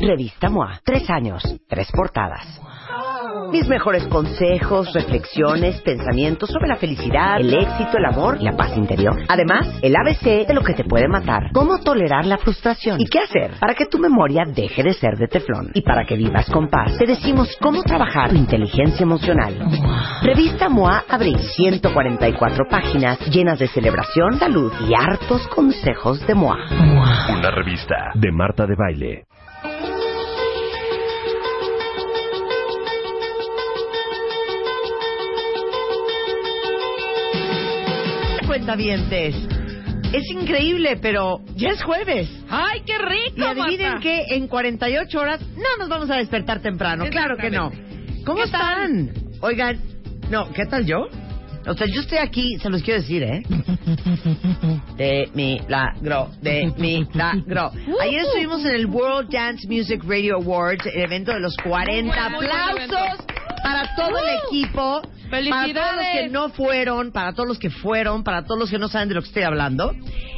Revista MOA. Tres años, tres portadas. Mis mejores consejos, reflexiones, pensamientos sobre la felicidad, el éxito, el amor y la paz interior. Además, el ABC de lo que te puede matar. Cómo tolerar la frustración. Y qué hacer para que tu memoria deje de ser de teflón. Y para que vivas con paz, te decimos cómo trabajar tu inteligencia emocional. Revista MOA Abril. 144 páginas llenas de celebración, salud y hartos consejos de MOA. Una revista de Marta de Baile. Cuentavientes. Es increíble, pero ya es jueves. ¡Ay, qué rico! Y adivinen Marta! que en 48 horas no nos vamos a despertar temprano. Claro que no. ¿Cómo ¿Qué tal? están? Oigan, no, ¿qué tal yo? O sea, yo estoy aquí, se los quiero decir, ¿eh? De milagro, de milagro. Ayer estuvimos en el World Dance Music Radio Awards, el evento de los 40. Muy buen ¡Aplausos para todo el equipo! Para todos los que ¡Felicidades! no fueron, para todos los que fueron, para todos los que no saben de lo que estoy hablando.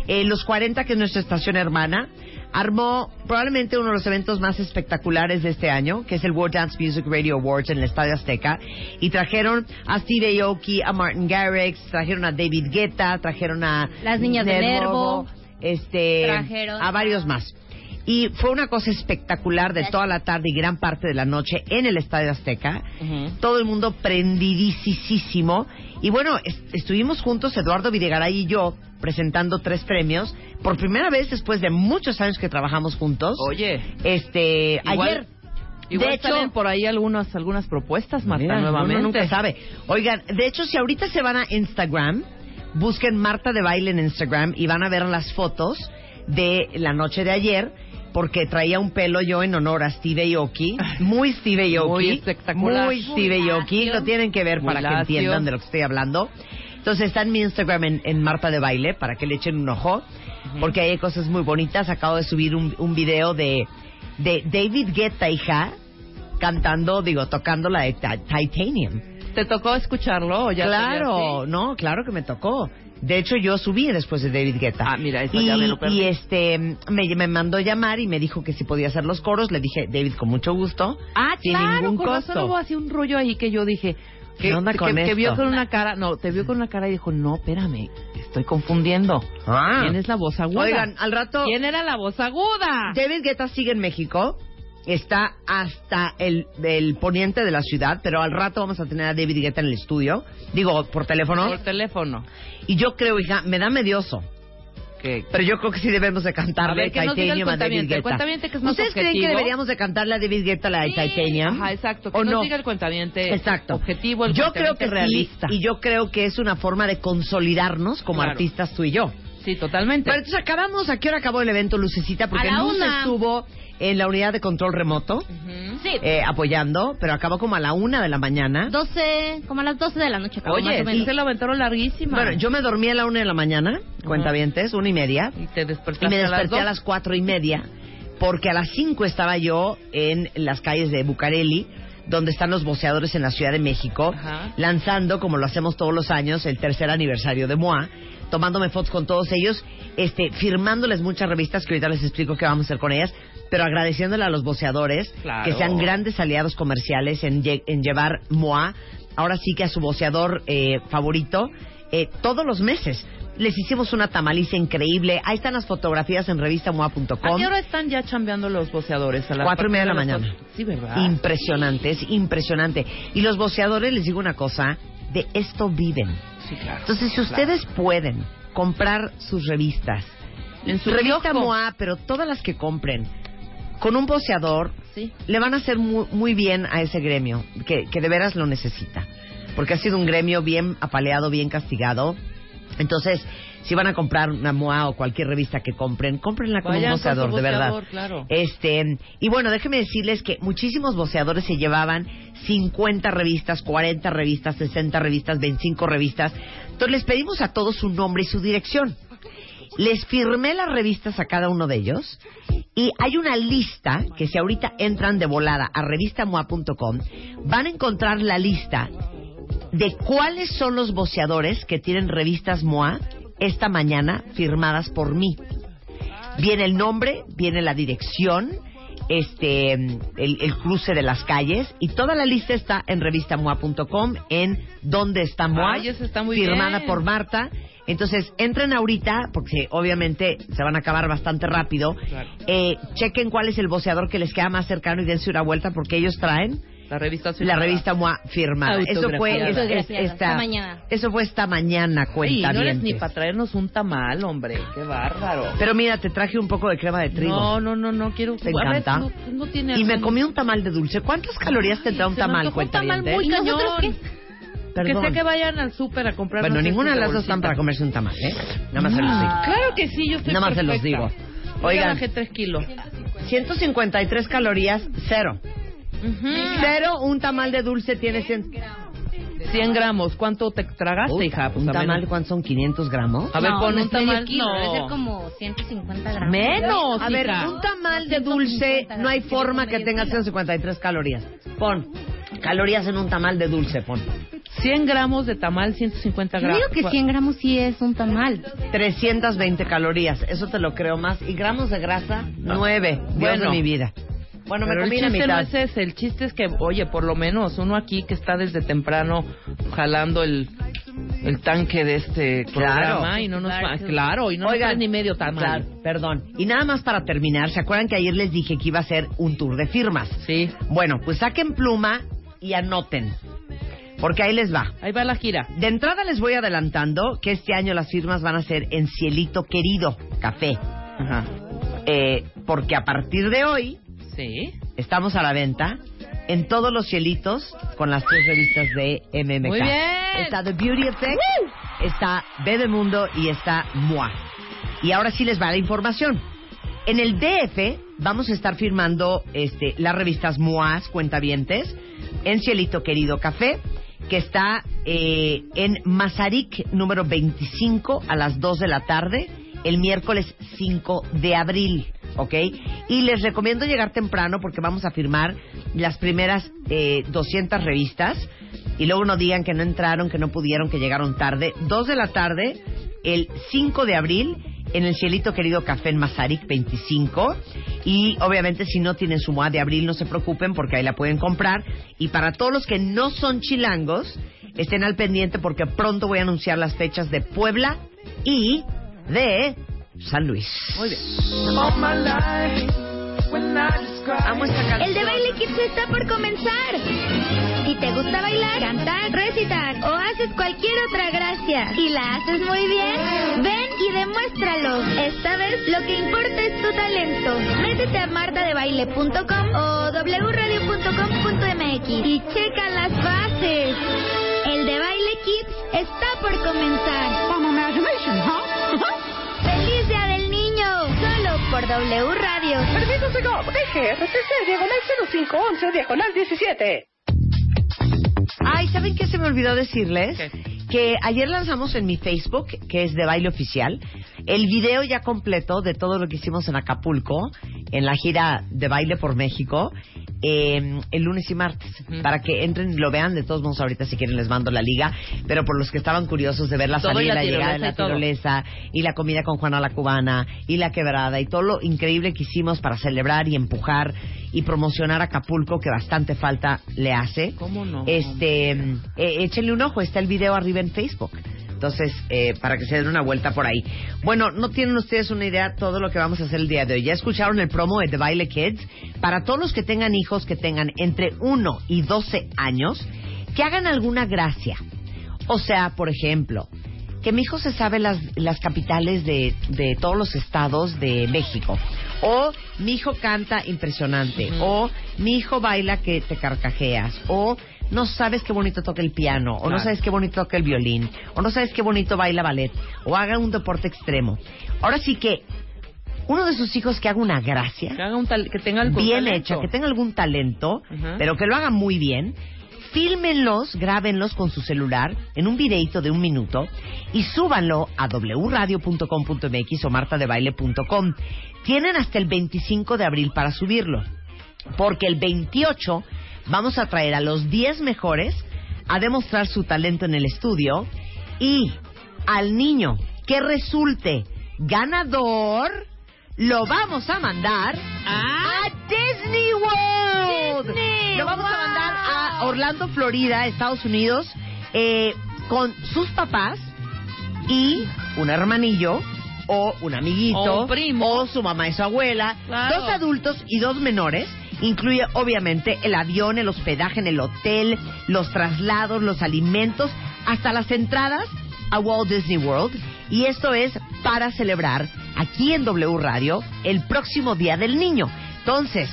Eh, los 40, que es nuestra estación hermana, armó probablemente uno de los eventos más espectaculares de este año, que es el World Dance Music Radio Awards en el Estadio Azteca. Y trajeron a Steve Aoki, a Martin Garrix, trajeron a David Guetta, trajeron a Las niñas de Nervo. este, Trajeron a varios más. Y fue una cosa espectacular de toda la tarde y gran parte de la noche en el Estadio Azteca. Todo el mundo prendidísimo. Y bueno, es- estuvimos juntos, Eduardo Videgaray y yo, presentando tres premios. Por primera vez después de muchos años que trabajamos juntos. Oye, Este, Igual- ayer. igual de hecho, salen por ahí algunas algunas propuestas, Marta, Mira, nuevamente. Uno nunca sabe. Oigan, de hecho, si ahorita se van a Instagram, busquen Marta de Baile en Instagram y van a ver las fotos de la noche de ayer, porque traía un pelo yo en honor a Steve Aoki. Muy Steve Aoki. Muy espectacular. Muy Steve Aoki. Lo tienen que ver Muy para que entiendan de lo que estoy hablando. Entonces está en mi Instagram en, en Marta de Baile para que le echen un ojo, porque hay cosas muy bonitas. Acabo de subir un, un video de, de David Guetta, hija, cantando, digo, tocando la de Ti- Titanium. ¿Te tocó escucharlo o ya claro, no, claro que me tocó. De hecho, yo subí después de David Guetta. Ah, mira, eso y, ya me lo perdí. y este, me, me mandó llamar y me dijo que si podía hacer los coros. Le dije, David, con mucho gusto. Ah, sin claro, ningún con razón costo. hubo así un rollo ahí que yo dije... ¿Qué Que, onda con que, que vio esto? con una cara, no, te vio con una cara y dijo, no, espérame, estoy confundiendo. Ah. ¿Quién es la voz aguda? Oigan, al rato, ¿Quién era la voz aguda? David Guetta sigue en México. Está hasta el, el poniente de la ciudad, pero al rato vamos a tener a David Guetta en el estudio. Digo, por teléfono. Por teléfono. Y yo creo, hija, me da medioso. Pero yo creo que sí debemos de cantarle A ver, que Titanium a David Guetta. que es más ¿Ustedes creen que objetivo. deberíamos de cantarle a David Guetta la de Sí, Titanium? Ajá, exacto. Que ¿O nos no? diga el cuentaviente Exacto. objetivo, el yo creo que realista. sí, y yo creo que es una forma de consolidarnos como Claro. artistas tú y yo. Sí, totalmente. Pero entonces acabamos, ¿a qué hora acabó el evento Lucecita? Porque A la Luz una. estuvo en la unidad de control remoto. Sí, eh, apoyando, pero acabó como a la una de la mañana. 12, como a las 12 de la noche acabó, Oye, más o Y menos. se la aventaron larguísima. Bueno, yo me dormí a la una de la mañana, cuentavientes, una y media. Y te despertaste Y me a las desperté a las cuatro y media, porque a las cinco estaba yo en las calles de Bucareli, donde están los boceadores en la Ciudad de México, Ajá. lanzando, como lo hacemos todos los años, el tercer aniversario de MOA, tomándome fotos con todos ellos, este, firmándoles muchas revistas que ahorita les explico qué vamos a hacer con ellas, pero agradeciéndole a los boceadores Claro. que sean grandes aliados comerciales en, lle- en llevar MOA, ahora sí que a su boceador eh, favorito, eh, todos los meses. Les hicimos una tamaliza increíble. Ahí están las fotografías en ¿A revistamoa.com. qué hora están ya chambeando los boceadores? A las Cuatro y media de la mañana. Sí, ¿verdad? Impresionante, es impresionante. Y los boceadores, les digo una cosa, de esto viven. Sí, claro. Entonces, si ustedes pueden comprar sus revistas, En su revista kiosco. MOA, pero todas las que compren, con un boceador, Sí. le van a hacer muy, muy bien a ese gremio, que, que de veras lo necesita. Porque ha sido un gremio bien apaleado, bien castigado. Entonces, si van a comprar una MOA o cualquier revista que compren, cómprenla con Vayan un boceador, de verdad. claro. Este, y bueno, déjenme decirles que muchísimos boceadores se llevaban 50 revistas, 40 revistas, 60 revistas, 25 revistas. Entonces les pedimos a todos su nombre y su dirección. Les firmé las revistas a cada uno de ellos y hay una lista que si ahorita entran de volada a revistamoa.com van a encontrar la lista de cuáles son los boceadores que tienen revistas MOA esta mañana firmadas por mí. Viene el nombre, viene la dirección, este, el, el cruce de las calles y toda la lista está en revistamoa.com en donde está MOA, Ay, eso está muy firmada bien. por Marta. Entonces, entren ahorita, porque obviamente se van a acabar bastante rápido. Claro. Eh, chequen cuál es el boceador que les queda más cercano y dense una vuelta, porque ellos traen La revista la revista MOA firmada. Eso fue, es- esta, esta mañana. Eso fue esta mañana, Ay, cuenta no eres ni para traernos un tamal, hombre. Qué bárbaro. Pero mira, te traje un poco de crema de trigo. No, no, no, no quiero. ¿Te A ver, encanta? no, no tiene y me comí un tamal de dulce. ¿Cuántas calorías tendrá un tamal, antojó un cuenta tamal muy ¿Y nosotros cañón. qué? Que Perdón. sea que vayan al súper a comprar. Bueno, no sé, ninguna de las dos están para comerse un tamal, ¿eh? Nada más se los Mm, digo. Claro que sí, yo estoy Nada más se los perfecta. digo. Yo Oigan. ya bajé tres kilos. 153 calorías, cero. Ujú. Cero, un tamal de dulce tiene 100... 100 gramos. ¿Cuánto te tragaste, hija? Pues ¿Un tamal cuántos son? ¿500 gramos? A ver, No, pon un tamal. kilo, no. Debe ser como 150 gramos. Menos, A ver, hija. un tamal de dulce, no hay forma que tenga 153 calorías. Pon calorías en un tamal de dulce, pon. 100 gramos de tamal, 150 Yo gramos. digo que 100 gramos sí es un tamal. 320 calorías, eso te lo creo más. Y gramos de grasa, 9. Dios Bueno. de mi vida. Bueno, me Pero el comí la chiste no es ese, el chiste es que, oye, por lo menos uno aquí que está desde temprano jalando el, el tanque de este Claro. programa y no nos Claro. claro, y no Oigan, nos ni medio tamal. Claro, perdón. Y nada más para terminar, ¿se acuerdan que ayer les dije que iba a ser un tour de firmas? Sí, Bueno, pues saquen pluma y anoten. Porque ahí les va. ahí va la gira. De entrada les voy adelantando que este año las firmas van a ser en Cielito Querido Café. Ajá. Eh, porque a partir de hoy Sí. estamos a la venta en todos los cielitos con las tres revistas de MMK. Muy bien. Está The Beauty Effect, está Bebemundo y está MOA. Y ahora sí les va la información. En el DF vamos a estar firmando este, las revistas MOAS, Cuentavientes, en Cielito Querido Café, que está eh, en Mazarik número 25 a las 2 de la tarde, el miércoles 5 de abril. ¿Ok? Y les recomiendo llegar temprano porque vamos a firmar las primeras eh, 200 revistas y luego no digan que no entraron, que no pudieron, que llegaron tarde. 2 de la tarde, el 5 de abril, en el Cielito Querido Café en Mazarik 25. Y obviamente si no tienen su MOA de abril, no se preocupen porque ahí la pueden comprar. Y para todos los que no son chilangos, estén al pendiente porque pronto voy a anunciar las fechas de Puebla y de San Luis. Muy bien. Amo esta canción. El de Baile Kids está por comenzar. Si te gusta bailar, cantar, recitar o haces cualquier otra gracia y la haces muy bien, ven y demuéstralo. Esta vez lo que importa es tu talento. Métete a martadebaile.com o wradio.com.mx y checa las bases. El de Baile Kids está por comenzar. Por W Radio. Ay, ¿saben qué se me olvidó decirles? ¿Qué? Que ayer lanzamos en mi Facebook, que es de baile oficial, el video ya completo de todo lo que hicimos en Acapulco, en la gira de baile por México, eh, el lunes y martes, para que entren y lo vean. De todos modos, ahorita si quieren les mando la liga, pero por los que estaban curiosos de ver la Todo y salida, la la llegada de la tirolesa, y la comida con Juana la Cubana, y la quebrada, y todo lo increíble que hicimos para celebrar y empujar y promocionar Acapulco, que bastante falta le hace. ¿Cómo no? Este, eh, échenle un ojo, está el video arriba en Facebook. Entonces, eh, para que se den una vuelta por ahí. Bueno, no tienen ustedes una idea todo lo que vamos a hacer el día de hoy. Ya escucharon el promo de The Baile Kids. Para todos los que tengan hijos que tengan entre 1 y 12 años, que hagan alguna gracia. O sea, por ejemplo, que mi hijo se sabe las, las capitales de, de todos los estados de México. O mi hijo canta impresionante. O mi hijo baila que te carcajeas. O no sabes qué bonito toca el piano, o no sabes qué bonito toca el violín, o no sabes qué bonito baila ballet, o haga un deporte extremo. Ahora sí que uno de sus hijos que haga una gracia, Que, haga un tal- que tenga algo bien talento. hecha, que tenga algún talento, pero que lo haga muy bien, fílmenlos, grábenlos con su celular en un videito de un minuto y súbanlo a wradio.com.mx o martadebaile.com. Tienen hasta el 25 de abril para subirlo, porque el 28 vamos a traer a los 10 mejores a demostrar su talento en el estudio y al niño que resulte ganador lo vamos a mandar a Disney World. Disney, lo vamos a mandar a Orlando, Florida, Estados Unidos, eh, con sus papás y un hermanillo o un amiguito O un primo. o su mamá y su abuela, Claro. dos adultos y dos menores. Incluye obviamente el avión, el hospedaje en el hotel, los traslados, los alimentos, hasta las entradas a Walt Disney World. Y esto es para celebrar aquí en W Radio el próximo Día del Niño. Entonces,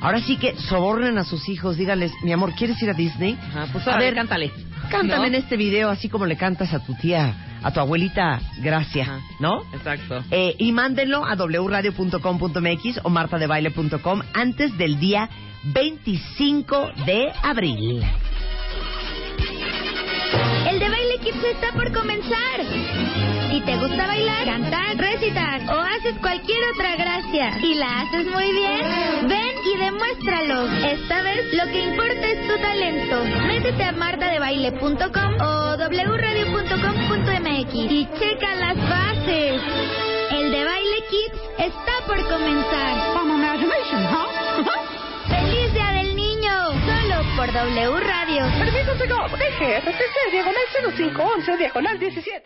ahora sí que sobornen a sus hijos, díganles, mi amor, ¿quieres ir a Disney? Ajá, pues A a ver, ver, cántale. Cántame ¿No? en este video así como le cantas a tu tía, a tu abuelita Gracia, Ajá. ¿no? Exacto. Eh, y mándenlo a wradio.com.mx o martadebaile.com antes del día 25 de abril. El de Baile Kids está por comenzar. Si te gusta bailar, cantar, recitar o haces cualquier otra gracia y la haces muy bien, ven y demuéstralo. Esta vez lo que importa. Métete a martadebaile.com o wradio.com.mx y checa las bases. El de Baile Kids está por comenzar. ¡Feliz Día del Niño! Solo por W Radio. Permiso, señor. Deje diagonal 0511, diagonal 17.